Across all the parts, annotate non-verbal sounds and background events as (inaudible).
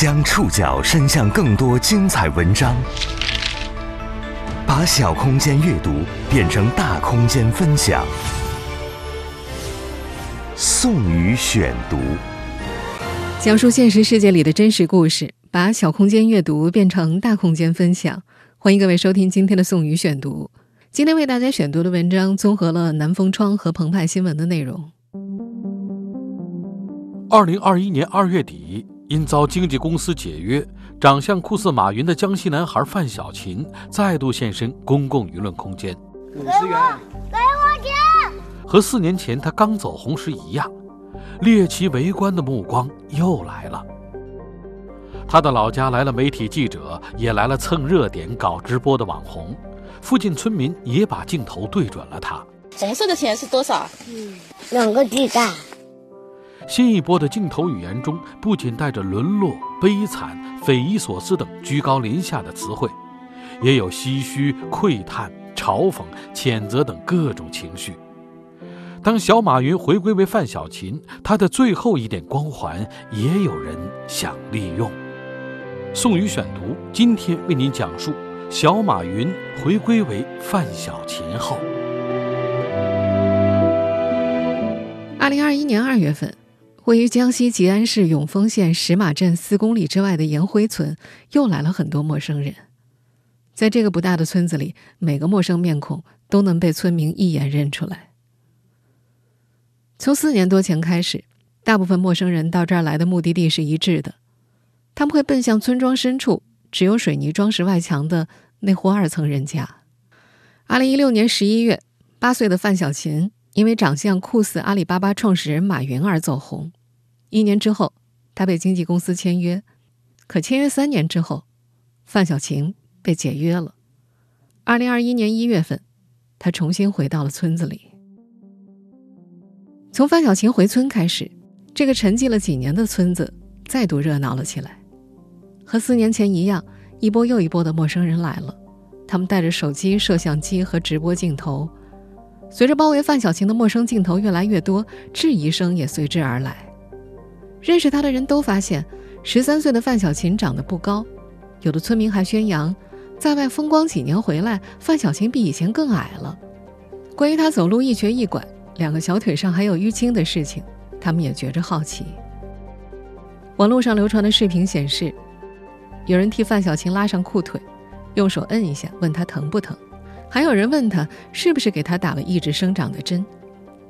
将触角伸向更多精彩文章，把小空间阅读变成大空间分享。宋宇选读，讲述现实世界里的真实故事，把小空间阅读变成大空间分享。欢迎各位收听今天的宋宇选读。今天为大家选读的文章综合了南风窗和澎湃新闻的内容。二零二一年二月底。因遭经纪公司解约，长相酷似马云的江西男孩范小勤再度现身公共舆论空间。五十元，给我钱！和四年前他刚走红时一样，猎奇围观的目光又来了。他的老家来了媒体记者，也来了蹭热点、搞直播的网红。附近村民也把镜头对准了他。红色的钱是多少？嗯，两个鸡蛋。新一波的镜头语言中，不仅带着沦落、悲惨、匪夷所思等居高临下的词汇，也有唏嘘、喟叹、嘲讽、谴责等各种情绪。当小马云回归为范小勤，他的最后一点光环，也有人想利用。宋宇选读，今天为您讲述小马云回归为范小勤后。二零二一年二月份。位于江西吉安市永丰县石马镇四公里之外的延辉村，又来了很多陌生人。在这个不大的村子里，每个陌生面孔都能被村民一眼认出来。从四年多前开始，大部分陌生人到这儿来的目的地是一致的，他们会奔向村庄深处只有水泥装饰外墙的那户二层人家。二零一六年十一月，八岁的范小琴因为长相酷似阿里巴巴创始人马云而走红。一年之后，他被经纪公司签约，可签约三年之后，范小勤被解约了。二零二一年一月份，他重新回到了村子里。从范小琴回村开始，这个沉寂了几年的村子再度热闹了起来。和四年前一样，一波又一波的陌生人来了，他们带着手机、摄像机和直播镜头。随着包围范小勤的陌生镜头越来越多，质疑声也随之而来。认识他的人都发现，十三岁的范小勤长得不高，有的村民还宣扬，在外风光几年回来，范小勤比以前更矮了。关于他走路一瘸一拐，两个小腿上还有淤青的事情，他们也觉着好奇。网络上流传的视频显示，有人替范小勤拉上裤腿，用手摁一下，问他疼不疼；还有人问他是不是给他打了抑制生长的针。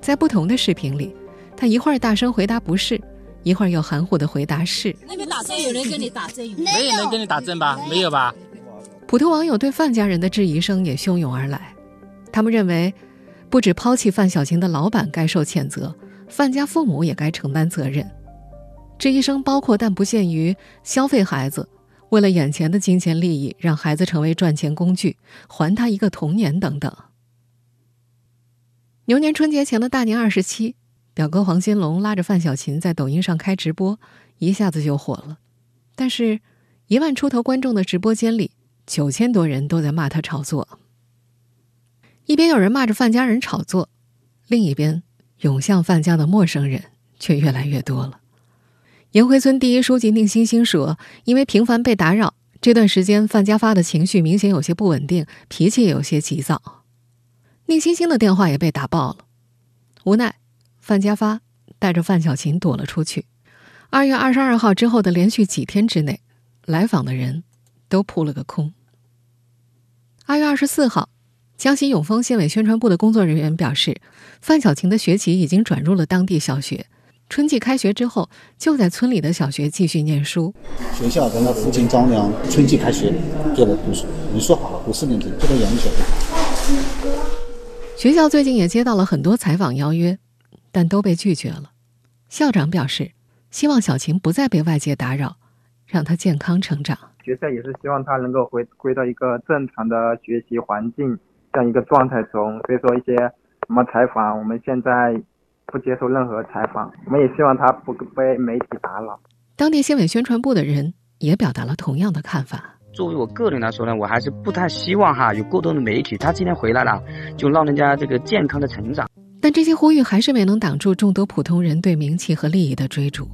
在不同的视频里，他一会儿大声回答不是。一会儿又含糊的回答是。那边打针有人跟你打针？没有人跟你打针吧？没有吧？普通网友对范家人的质疑声也汹涌而来，他们认为，不止抛弃范小晴的老板该受谴责，范家父母也该承担责任。质疑声包括但不限于消费孩子，为了眼前的金钱利益让孩子成为赚钱工具，还他一个童年等等。牛年春节前的大年二十七。表哥黄新龙拉着范小勤在抖音上开直播，一下子就火了。但是，一万出头观众的直播间里，九千多人都在骂他炒作。一边有人骂着范家人炒作，另一边涌向范家的陌生人却越来越多了。延辉村第一书记宁星星说：“因为频繁被打扰，这段时间范家发的情绪明显有些不稳定，脾气也有些急躁。”宁星星的电话也被打爆了，无奈。范家发带着范小琴躲了出去。二月二十二号之后的连续几天之内，来访的人都扑了个空。二月二十四号，江西永丰县委宣传部的工作人员表示，范小琴的学籍已经转入了当地小学。春季开学之后，就在村里的小学继续念书。学校跟他父亲商量，春季开学就来读书。你说好了，读四年级就在阳明小学。学校最近也接到了很多采访邀约。但都被拒绝了。校长表示，希望小琴不再被外界打扰，让她健康成长。学校也是希望她能够回归到一个正常的学习环境这样一个状态中。所以说，一些什么采访，我们现在不接受任何采访。我们也希望他不被媒体打扰。当地县委宣传部的人也表达了同样的看法。作为我个人来说呢，我还是不太希望哈有过多的媒体。他今天回来了，就让人家这个健康的成长。但这些呼吁还是没能挡住众多普通人对名气和利益的追逐。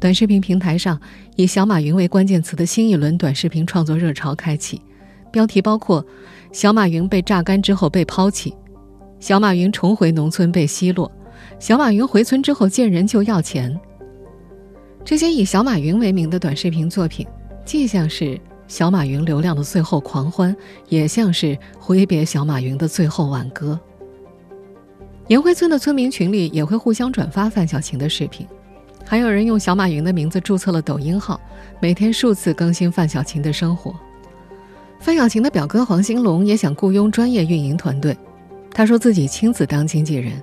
短视频平台上以小马云为关键词的新一轮短视频创作热潮开启，标题包括“小马云被榨干之后被抛弃”“小马云重回农村被奚落”“小马云回村之后见人就要钱”。这些以小马云为名的短视频作品，既像是小马云流量的最后狂欢，也像是挥别小马云的最后挽歌。延辉村的村民群里也会互相转发范小琴的视频，还有人用小马云的名字注册了抖音号，每天数次更新范小琴的生活。范小琴的表哥黄兴龙也想雇佣专业运营团队，他说自己亲自当经纪人，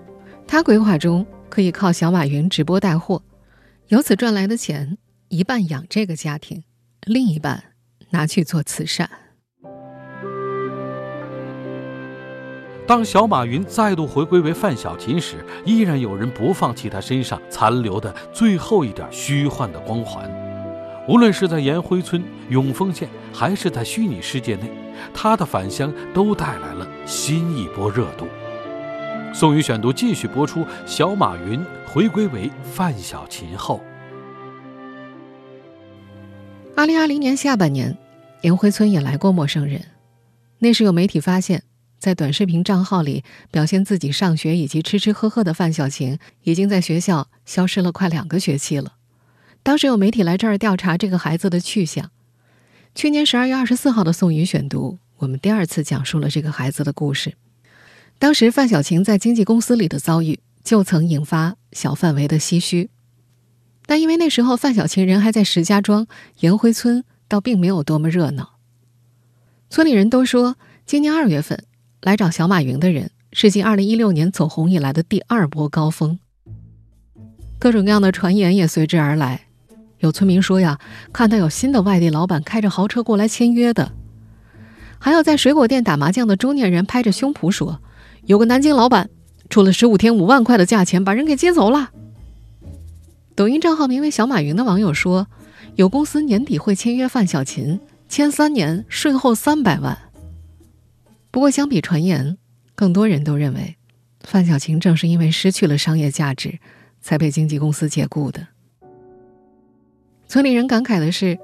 他规划中可以靠小马云直播带货。由此赚来的钱，一半养这个家庭，另一半拿去做慈善。当小马云再度回归为范小勤时，依然有人不放弃他身上残留的最后一点虚幻的光环。无论是在延辉村、永丰县，还是在虚拟世界内，他的返乡都带来了新一波热度。宋宇选读继续播出：小马云回归为范小勤后，二零二零年下半年，延辉村也来过陌生人。那时有媒体发现，在短视频账号里表现自己上学以及吃吃喝喝的范小勤，已经在学校消失了快两个学期了。当时有媒体来这儿调查这个孩子的去向。去年十二月二十四号的宋宇选读，我们第二次讲述了这个孩子的故事。当时范小晴在经纪公司里的遭遇，就曾引发小范围的唏嘘。但因为那时候范小晴人还在石家庄，颜回村倒并没有多么热闹。村里人都说，今年二月份来找小马云的人是继二零一六年走红以来的第二波高峰。各种各样的传言也随之而来。有村民说呀，看到有新的外地老板开着豪车过来签约的；还有在水果店打麻将的中年人拍着胸脯说。有个南京老板出了十五天五万块的价钱把人给接走了。抖音账号名为“小马云”的网友说，有公司年底会签约范小琴，签三年，税后三百万。不过，相比传言，更多人都认为，范小琴正是因为失去了商业价值，才被经纪公司解雇的。村里人感慨的是，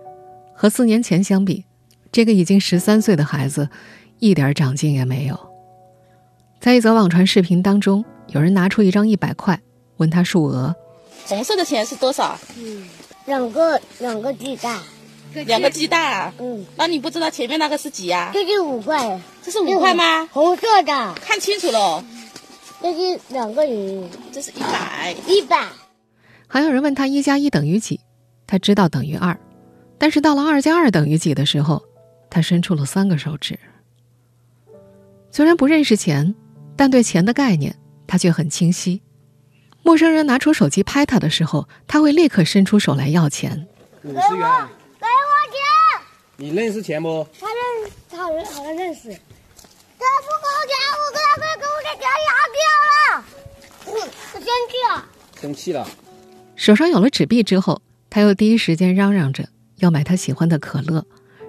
和四年前相比，这个已经十三岁的孩子，一点长进也没有。在一则网传视频当中，有人拿出一张一百块，问他数额。红色的钱是多少？嗯，两个两个鸡蛋，两个鸡蛋啊。嗯，那你不知道前面那个是几呀？这是五块，这是五块吗？红色的，看清楚了。这是两个人，这是一百，一百。还有人问他一加一等于几，他知道等于二，但是到了二加二等于几的时候，他伸出了三个手指。虽然不认识钱。但对钱的概念，他却很清晰。陌生人拿出手机拍他的时候，他会立刻伸出手来要钱。五十元，给我钱！你认识钱不？他认，他好像认识。他不给我钱，我跟他说给我的钱拿掉了。我我生气了。生气了。手上有了纸币之后，他又第一时间嚷嚷着要买他喜欢的可乐，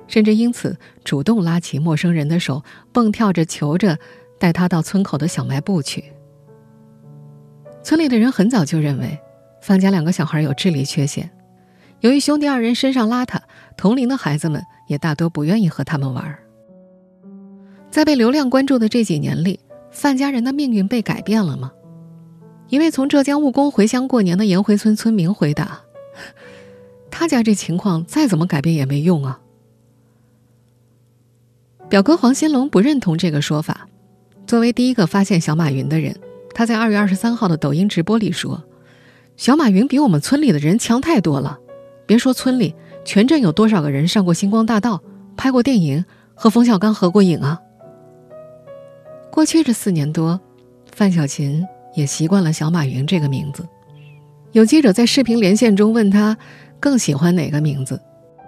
甚至因此主动拉起陌生人的手，蹦跳着求着。带他到村口的小卖部去。村里的人很早就认为，范家两个小孩有智力缺陷。由于兄弟二人身上邋遢，同龄的孩子们也大多不愿意和他们玩。在被流量关注的这几年里，范家人的命运被改变了吗？一位从浙江务工回乡过年的颜回村村民回答：“ (laughs) 他家这情况再怎么改变也没用啊。”表哥黄新龙不认同这个说法。作为第一个发现小马云的人，他在二月二十三号的抖音直播里说：“小马云比我们村里的人强太多了。别说村里，全镇有多少个人上过星光大道、拍过电影、和冯小刚合过影啊？”过去这四年多，范小勤也习惯了小马云这个名字。有记者在视频连线中问他，更喜欢哪个名字？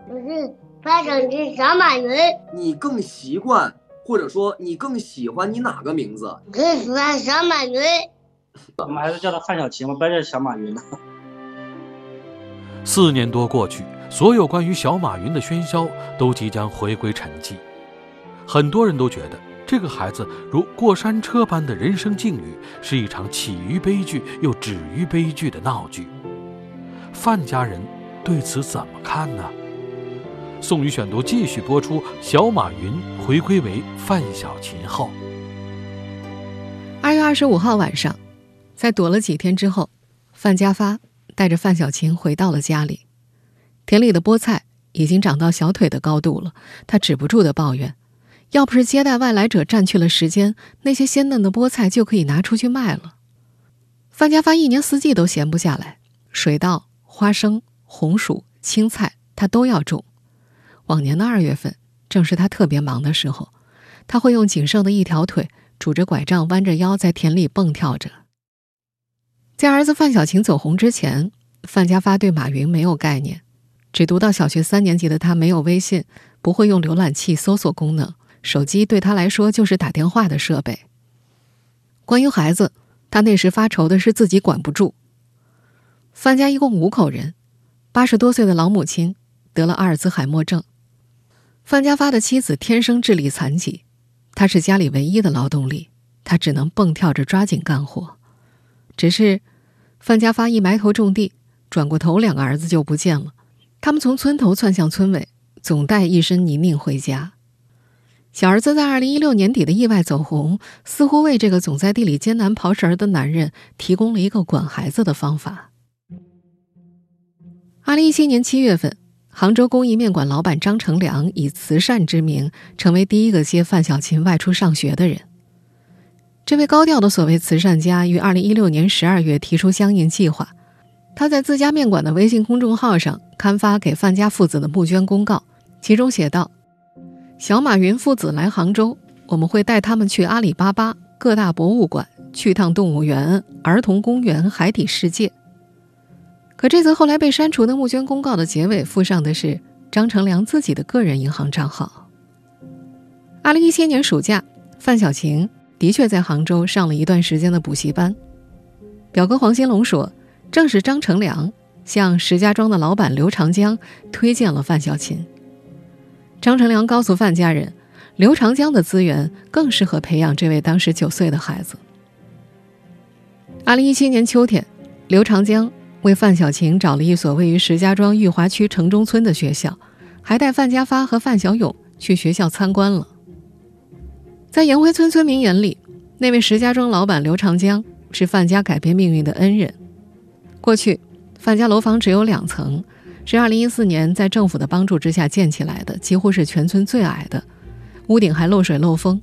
我是范小勤，小马云。你更习惯？或者说，你更喜欢你哪个名字？更喜欢小马云。我们还是叫他范小琪吧不要叫小马云了。四年多过去，所有关于小马云的喧嚣都即将回归沉寂。很多人都觉得，这个孩子如过山车般的人生境遇，是一场起于悲剧又止于悲剧的闹剧。范家人对此怎么看呢？宋宇选读继续播出。小马云回归为范小勤后，二月二十五号晚上，在躲了几天之后，范家发带着范小勤回到了家里。田里的菠菜已经长到小腿的高度了，他止不住的抱怨：要不是接待外来者占去了时间，那些鲜嫩的菠菜就可以拿出去卖了。范家发一年四季都闲不下来，水稻、花生、红薯、青菜他都要种。往年的二月份正是他特别忙的时候，他会用仅剩的一条腿拄着拐杖，弯着腰在田里蹦跳着。在儿子范小勤走红之前，范家发对马云没有概念，只读到小学三年级的他没有微信，不会用浏览器搜索功能，手机对他来说就是打电话的设备。关于孩子，他那时发愁的是自己管不住。范家一共五口人，八十多岁的老母亲得了阿尔兹海默症。范家发的妻子天生智力残疾，他是家里唯一的劳动力，他只能蹦跳着抓紧干活。只是，范家发一埋头种地，转过头，两个儿子就不见了。他们从村头窜向村尾，总带一身泥泞回家。小儿子在二零一六年底的意外走红，似乎为这个总在地里艰难刨食儿的男人提供了一个管孩子的方法。二零一七年七月份。杭州工艺面馆老板张成良以慈善之名，成为第一个接范小勤外出上学的人。这位高调的所谓慈善家于二零一六年十二月提出相应计划。他在自家面馆的微信公众号上刊发给范家父子的募捐公告，其中写道：“小马云父子来杭州，我们会带他们去阿里巴巴、各大博物馆、去趟动物园、儿童公园、海底世界。”可这则后来被删除的募捐公告的结尾附上的是张成良自己的个人银行账号。二零一七年暑假，范小晴的确在杭州上了一段时间的补习班。表哥黄新龙说，正是张成良向石家庄的老板刘长江推荐了范小琴。张成良告诉范家人，刘长江的资源更适合培养这位当时九岁的孩子。二零一七年秋天，刘长江。为范小晴找了一所位于石家庄裕华区城中村的学校，还带范家发和范小勇去学校参观了。在颜回村村民眼里，那位石家庄老板刘长江是范家改变命运的恩人。过去，范家楼房只有两层，是2014年在政府的帮助之下建起来的，几乎是全村最矮的，屋顶还漏水漏风。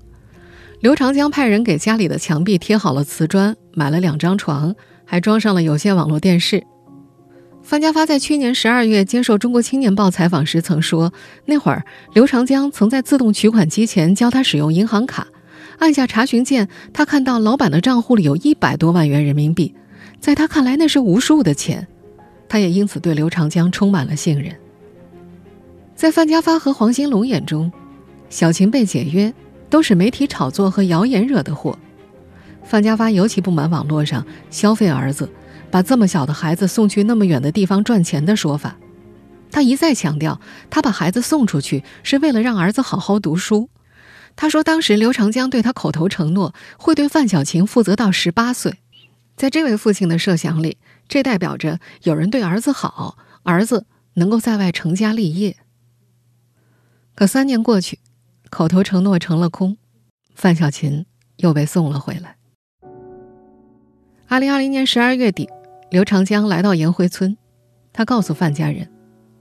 刘长江派人给家里的墙壁贴好了瓷砖，买了两张床。还装上了有线网络电视。范家发在去年十二月接受《中国青年报》采访时曾说，那会儿刘长江曾在自动取款机前教他使用银行卡，按下查询键，他看到老板的账户里有一百多万元人民币，在他看来那是无数的钱，他也因此对刘长江充满了信任。在范家发和黄兴龙眼中，小琴被解约都是媒体炒作和谣言惹的祸。范家发尤其不满网络上消费儿子，把这么小的孩子送去那么远的地方赚钱的说法。他一再强调，他把孩子送出去是为了让儿子好好读书。他说，当时刘长江对他口头承诺会对范小琴负责到十八岁，在这位父亲的设想里，这代表着有人对儿子好，儿子能够在外成家立业。可三年过去，口头承诺成了空，范小琴又被送了回来。二零二零年十二月底，刘长江来到颜回村，他告诉范家人，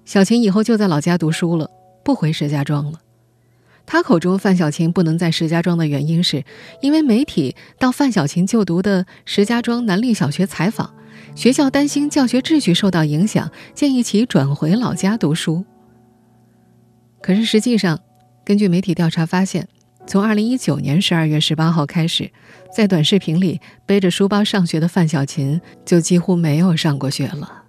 小琴以后就在老家读书了，不回石家庄了。他口中范小琴不能在石家庄的原因，是因为媒体到范小琴就读的石家庄南立小学采访，学校担心教学秩序受到影响，建议其转回老家读书。可是实际上，根据媒体调查发现。从二零一九年十二月十八号开始，在短视频里背着书包上学的范小琴就几乎没有上过学了。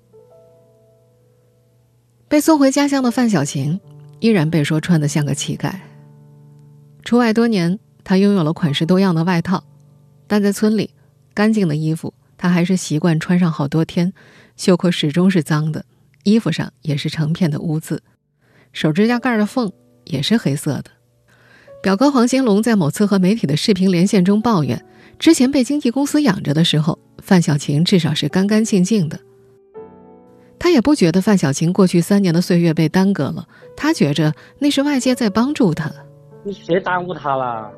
被送回家乡的范小琴依然被说穿得像个乞丐。出外多年，她拥有了款式多样的外套，但在村里，干净的衣服她还是习惯穿上好多天，袖口始终是脏的，衣服上也是成片的污渍，手指甲盖的缝也是黑色的。表哥黄兴龙在某次和媒体的视频连线中抱怨，之前被经纪公司养着的时候，范小琴至少是干干净净的。他也不觉得范小琴过去三年的岁月被耽搁了，他觉着那是外界在帮助他。你谁耽误他了？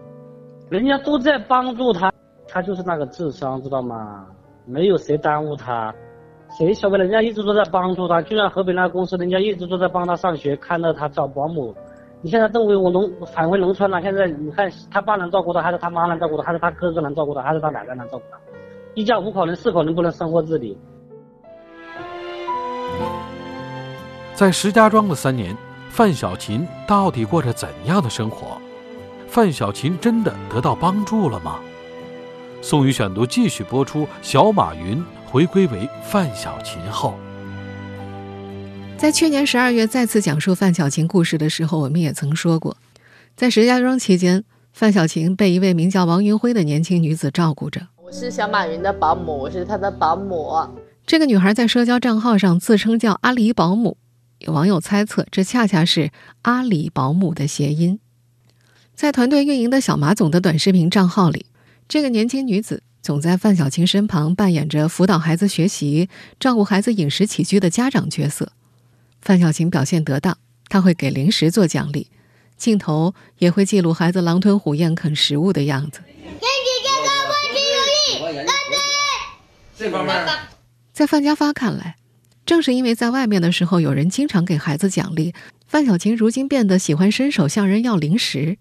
人家都在帮助他，他就是那个智商，知道吗？没有谁耽误他，谁晓得人家一直都在帮助他，就像河北那公司，人家一直都在帮他上学，看到他找保姆。你现在等回我农返回农村了，现在你看他爸能照顾他，还是他妈能照顾他，还是他哥哥能照顾他，还是他奶奶能照顾他？一家五口人四口人不能生活自理。在石家庄的三年，范小琴到底过着怎样的生活？范小琴真的得到帮助了吗？宋宇选读继续播出。小马云回归为范小琴后，在去年十二月再次讲述范小琴故事的时候，我们也曾说过，在石家庄期间，范小琴被一位名叫王云辉的年轻女子照顾着。我是小马云的保姆，我是他的保姆。这个女孩在社交账号上自称叫阿里保姆，有网友猜测，这恰恰是阿里保姆的谐音。在团队运营的小马总的短视频账号里，这个年轻女子总在范小琴身旁扮演着辅导孩子学习、照顾孩子饮食起居的家长角色。范小琴表现得当，她会给零食做奖励，镜头也会记录孩子狼吞虎咽啃食物的样子。这方面，在范家发看来，正是因为在外面的时候有人经常给孩子奖励，范小琴如今变得喜欢伸手向人要零食。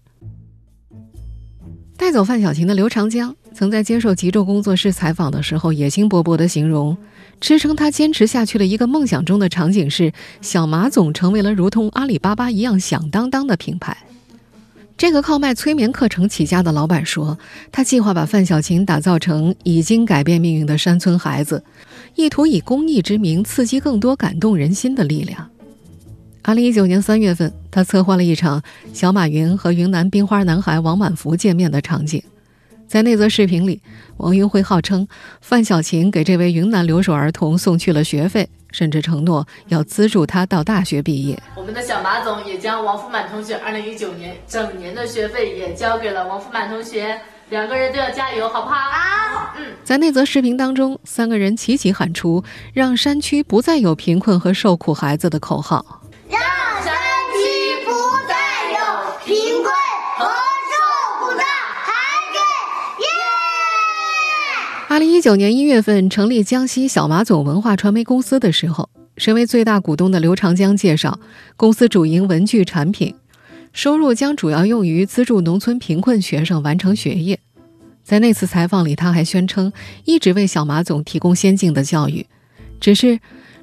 带走范小琴的刘长江曾在接受极昼工作室采访的时候，野心勃勃地形容，支撑他坚持下去的一个梦想中的场景是，小马总成为了如同阿里巴巴一样响当当的品牌。这个靠卖催眠课程起家的老板说，他计划把范小琴打造成已经改变命运的山村孩子，意图以公益之名刺激更多感动人心的力量。二零一九年三月份，他策划了一场小马云和云南冰花男孩王满福见面的场景。在那则视频里，王云辉号称范小琴给这位云南留守儿童送去了学费，甚至承诺要资助他到大学毕业。我们的小马总也将王福满同学二零一九年整年的学费也交给了王福满同学，两个人都要加油，好不好？好。嗯，在那则视频当中，三个人齐齐喊出“让山区不再有贫困和受苦孩子”的口号。让山区不再有贫困和受苦的孩子！耶！二零一九年一月份成立江西小马总文化传媒公司的时候，身为最大股东的刘长江介绍，公司主营文具产品，收入将主要用于资助农村贫困学生完成学业。在那次采访里，他还宣称一直为小马总提供先进的教育，只是。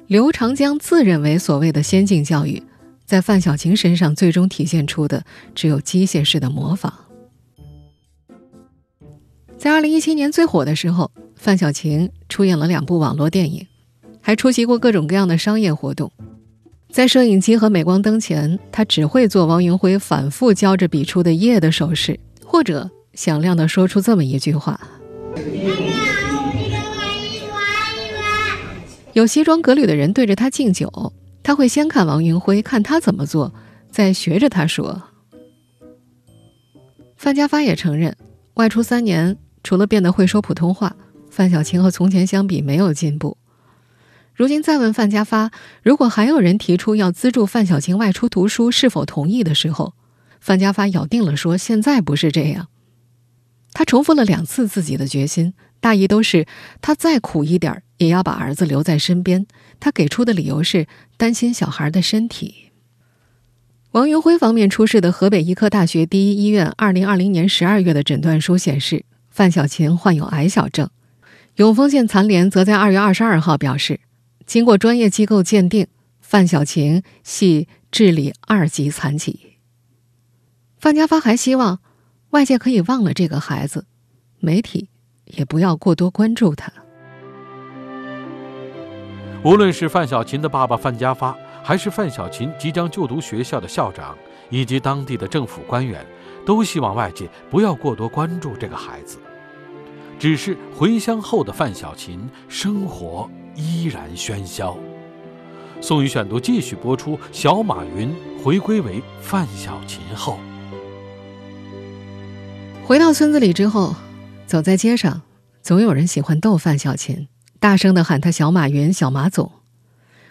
刘长江自认为所谓的先进教育，在范小琴身上最终体现出的只有机械式的模仿。在二零一七年最火的时候，范小琴出演了两部网络电影，还出席过各种各样的商业活动。在摄影机和镁光灯前，他只会做王云辉反复教着比出的耶的手势，或者响亮地说出这么一句话。有西装革履的人对着他敬酒，他会先看王云辉，看他怎么做，再学着他说。范家发也承认，外出三年，除了变得会说普通话，范小琴和从前相比没有进步。如今再问范家发，如果还有人提出要资助范小琴外出读书，是否同意的时候，范家发咬定了说：“现在不是这样。”他重复了两次自己的决心。大意都是他再苦一点也要把儿子留在身边。他给出的理由是担心小孩的身体。王云辉方面出示的河北医科大学第一医院二零二零年十二月的诊断书显示，范小琴患有矮小症。永丰县残联则在二月二十二号表示，经过专业机构鉴定，范小琴系智力二级残疾。范家发还希望外界可以忘了这个孩子，媒体。也不要过多关注他。无论是范小琴的爸爸范家发，还是范小琴即将就读学校的校长，以及当地的政府官员，都希望外界不要过多关注这个孩子。只是回乡后的范小琴，生活依然喧嚣。宋宇选读继续播出：小马云回归为范小琴后，回到村子里之后。走在街上，总有人喜欢逗范小琴，大声的喊他“小马云”“小马总”。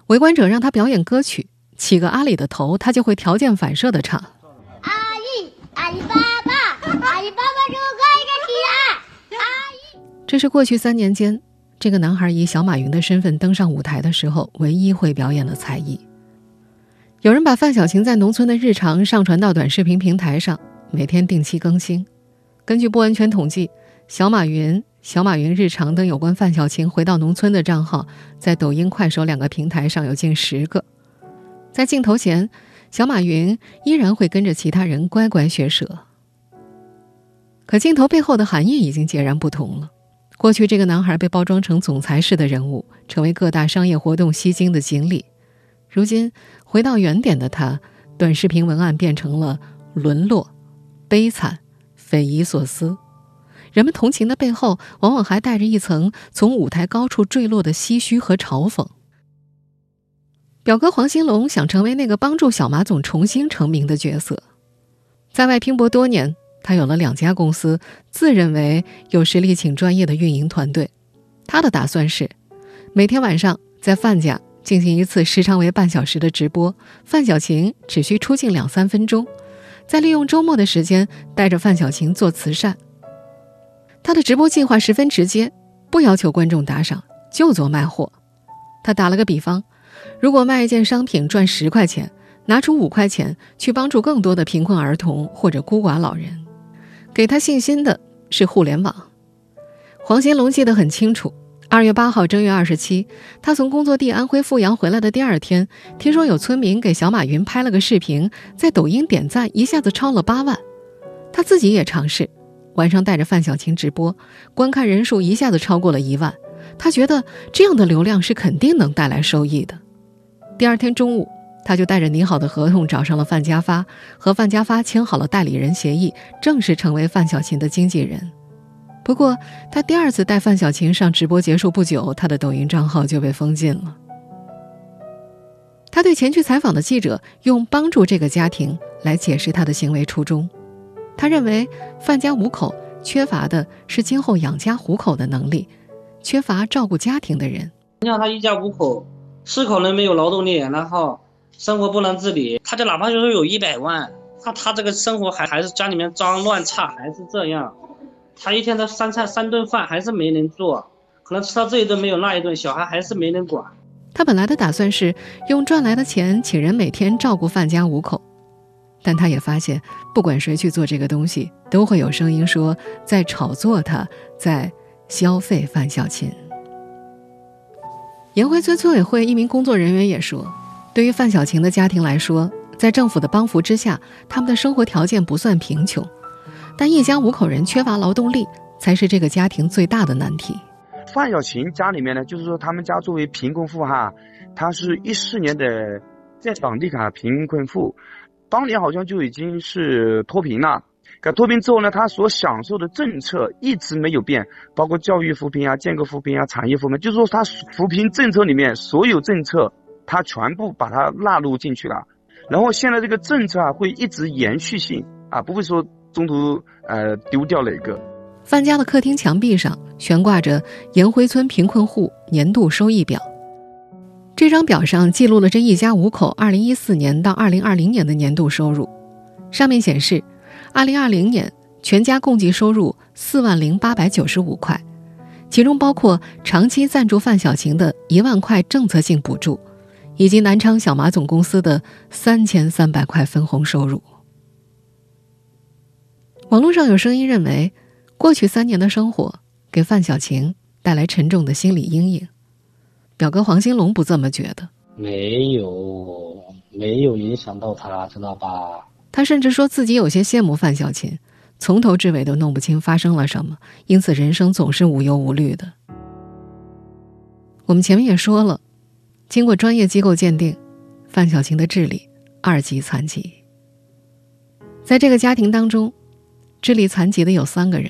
围观者让他表演歌曲，起个阿里的头，他就会条件反射的唱。阿姨，阿里巴巴，阿里巴巴这个可以起来。阿姨，这是过去三年间，这个男孩以小马云的身份登上舞台的时候唯一会表演的才艺。有人把范小琴在农村的日常上传到短视频平台上，每天定期更新。根据不完全统计，小马云、小马云日常等有关范小琴回到农村的账号，在抖音、快手两个平台上有近十个。在镜头前，小马云依然会跟着其他人乖乖学舌。可镜头背后的含义已经截然不同了。过去，这个男孩被包装成总裁式的人物，成为各大商业活动吸睛的锦鲤。如今回到原点的他，短视频文案变成了沦落、悲惨、匪夷所思。人们同情的背后，往往还带着一层从舞台高处坠落的唏嘘和嘲讽。表哥黄兴龙想成为那个帮助小马总重新成名的角色，在外拼搏多年，他有了两家公司，自认为有实力请专业的运营团队。他的打算是，每天晚上在范家。进行一次时长为半小时的直播，范小晴只需出镜两三分钟，再利用周末的时间带着范小晴做慈善。他的直播计划十分直接，不要求观众打赏，就做卖货。他打了个比方，如果卖一件商品赚十块钱，拿出五块钱去帮助更多的贫困儿童或者孤寡老人。给他信心的是互联网。黄兴龙记得很清楚。二月八号，正月二十七，他从工作地安徽阜阳回来的第二天，听说有村民给小马云拍了个视频，在抖音点赞一下子超了八万。他自己也尝试，晚上带着范小琴直播，观看人数一下子超过了一万。他觉得这样的流量是肯定能带来收益的。第二天中午，他就带着拟好的合同找上了范家发，和范家发签好了代理人协议，正式成为范小琴的经纪人。不过，他第二次带范小琴上直播结束不久，他的抖音账号就被封禁了。他对前去采访的记者用帮助这个家庭来解释他的行为初衷。他认为范家五口缺乏的是今后养家糊口的能力，缺乏照顾家庭的人。你像他一家五口，是可能没有劳动力，然后生活不能自理。他就哪怕就是有一百万，那他这个生活还还是家里面脏乱差，还是这样。他一天的三菜三顿饭还是没人做，可能吃到这一顿没有那一顿，小孩还是没人管。他本来的打算是用赚来的钱请人每天照顾范家五口，但他也发现，不管谁去做这个东西，都会有声音说在炒作他，在消费范小琴。延辉村村委会一名工作人员也说，对于范小琴的家庭来说，在政府的帮扶之下，他们的生活条件不算贫穷。但一家五口人缺乏劳动力，才是这个家庭最大的难题。范小琴家里面呢，就是说他们家作为贫困户哈，他是一四年的在房地卡贫困户，当年好像就已经是脱贫了。可脱贫之后呢，他所享受的政策一直没有变，包括教育扶贫啊、建构扶贫啊、产业扶贫，就是说他扶贫政策里面所有政策，他全部把它纳入进去了。然后现在这个政策啊，会一直延续性啊，不会说。中途呃丢掉了一个。范家的客厅墙壁上悬挂着延辉村贫困户年度收益表，这张表上记录了这一家五口2014年到2020年的年度收入。上面显示，2020年全家共计收入4万零895块，其中包括长期赞助范小晴的一万块政策性补助，以及南昌小马总公司的三千三百块分红收入。网络上有声音认为，过去三年的生活给范小晴带来沉重的心理阴影。表哥黄兴龙不这么觉得，没有，没有影响到他，知道吧？他甚至说自己有些羡慕范小琴，从头至尾都弄不清发生了什么，因此人生总是无忧无虑的。我们前面也说了，经过专业机构鉴定，范小琴的智力二级残疾。在这个家庭当中。智力残疾的有三个人。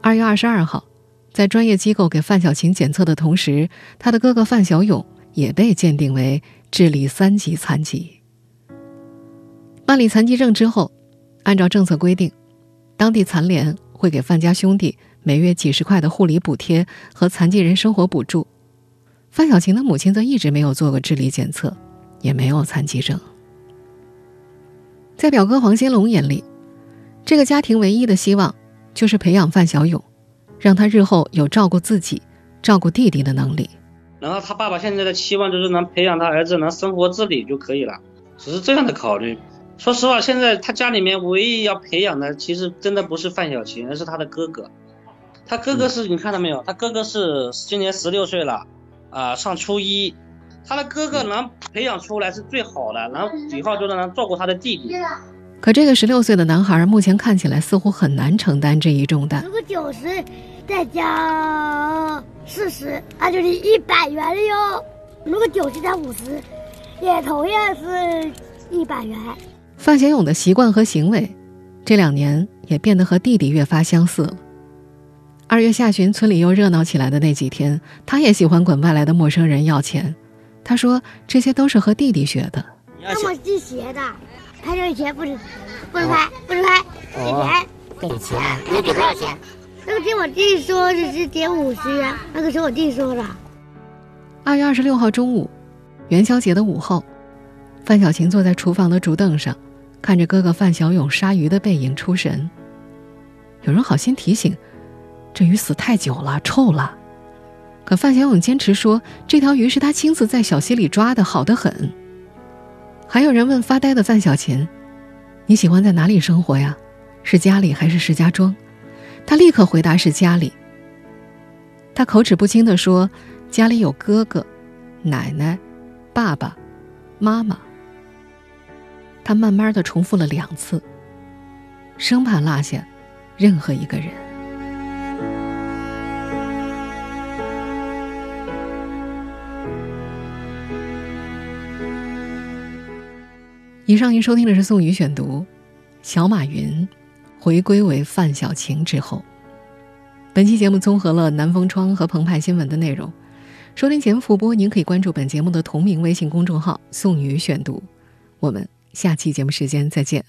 二月二十二号，在专业机构给范小琴检测的同时，他的哥哥范小勇也被鉴定为智力三级残疾。办理残疾证之后，按照政策规定，当地残联会给范家兄弟每月几十块的护理补贴和残疾人生活补助。范小琴的母亲则一直没有做过智力检测，也没有残疾证。在表哥黄金龙眼里，这个家庭唯一的希望就是培养范小勇，让他日后有照顾自己、照顾弟弟的能力。然后他爸爸现在的期望就是能培养他儿子能生活自理就可以了，只是这样的考虑。说实话，现在他家里面唯一要培养的，其实真的不是范小琴，而是他的哥哥。他哥哥是你看到没有？他哥哥是今年十六岁了。啊，上初一，他的哥哥能培养出来是最好的，然后以后就能照顾他的弟弟。可这个十六岁的男孩目前看起来似乎很难承担这一重担。如果九十再加四十，那就是一百元了哟。如果九十加五十，也同样是一百元。范贤勇的习惯和行为，这两年也变得和弟弟越发相似了。二月下旬，村里又热闹起来的那几天，他也喜欢管外来的陌生人要钱。他说：“这些都是和弟弟学的。”那么系鞋的，拍这个钱不能不能拍，不能拍，给钱，给钱，那给多少钱？那个听我弟说的是给五十元，那个是我弟说的。二月二十六号中午，元宵节的午后，范小琴坐在厨房的竹凳上，看着哥哥范小勇杀鱼的背影出神。有人好心提醒。这鱼死太久了，臭了。可范小勇坚持说，这条鱼是他亲自在小溪里抓的，好得很。还有人问发呆的范小琴：“你喜欢在哪里生活呀？是家里还是石家庄？”他立刻回答：“是家里。”他口齿不清地说：“家里有哥哥、奶奶、爸爸妈妈。”他慢慢的重复了两次，生怕落下任何一个人。以上您收听的是宋宇选读，小马云回归为范小晴之后。本期节目综合了南风窗和澎湃新闻的内容。收听前复播，您可以关注本节目的同名微信公众号“宋宇选读”。我们下期节目时间再见。